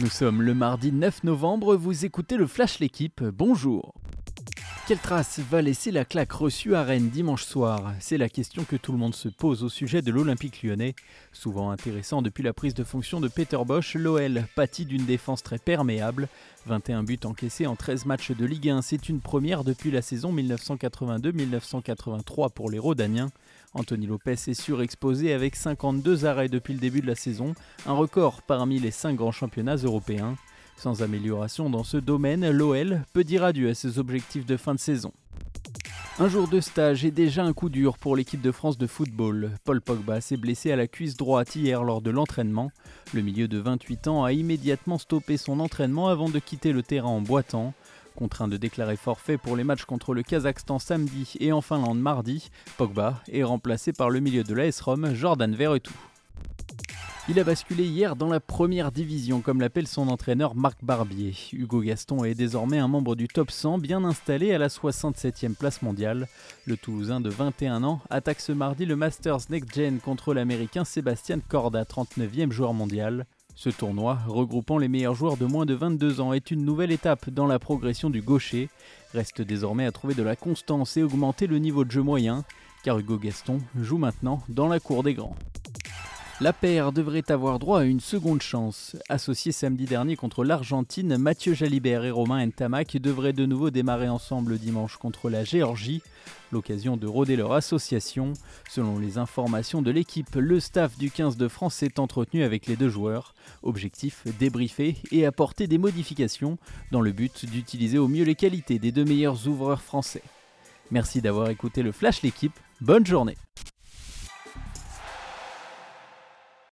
Nous sommes le mardi 9 novembre, vous écoutez le Flash L'équipe, bonjour. Quelle trace va laisser la claque reçue à Rennes dimanche soir? C'est la question que tout le monde se pose au sujet de l'Olympique lyonnais. Souvent intéressant depuis la prise de fonction de Peter Bosch, l'OL pâtit d'une défense très perméable. 21 buts encaissés en 13 matchs de Ligue 1, c'est une première depuis la saison 1982-1983 pour les Rodaniens. Anthony Lopez est surexposé avec 52 arrêts depuis le début de la saison, un record parmi les 5 grands championnats européens. Sans amélioration dans ce domaine, l'OL peut dire adieu à ses objectifs de fin de saison. Un jour de stage est déjà un coup dur pour l'équipe de France de football. Paul Pogba s'est blessé à la cuisse droite hier lors de l'entraînement. Le milieu de 28 ans a immédiatement stoppé son entraînement avant de quitter le terrain en boitant. Contraint de déclarer forfait pour les matchs contre le Kazakhstan samedi et en Finlande mardi, Pogba est remplacé par le milieu de l'AS Rome, Jordan Verretou. Il a basculé hier dans la première division, comme l'appelle son entraîneur Marc Barbier. Hugo Gaston est désormais un membre du top 100, bien installé à la 67e place mondiale. Le Toulousain de 21 ans attaque ce mardi le Masters Next Gen contre l'Américain Sébastien Corda, 39e joueur mondial. Ce tournoi, regroupant les meilleurs joueurs de moins de 22 ans, est une nouvelle étape dans la progression du gaucher. Reste désormais à trouver de la constance et augmenter le niveau de jeu moyen, car Hugo Gaston joue maintenant dans la cour des grands. La paire devrait avoir droit à une seconde chance. Associés samedi dernier contre l'Argentine, Mathieu Jalibert et Romain Ntamak devraient de nouveau démarrer ensemble dimanche contre la Géorgie. L'occasion de rôder leur association. Selon les informations de l'équipe, le staff du 15 de France s'est entretenu avec les deux joueurs. Objectif débriefer et apporter des modifications dans le but d'utiliser au mieux les qualités des deux meilleurs ouvreurs français. Merci d'avoir écouté le Flash l'équipe. Bonne journée.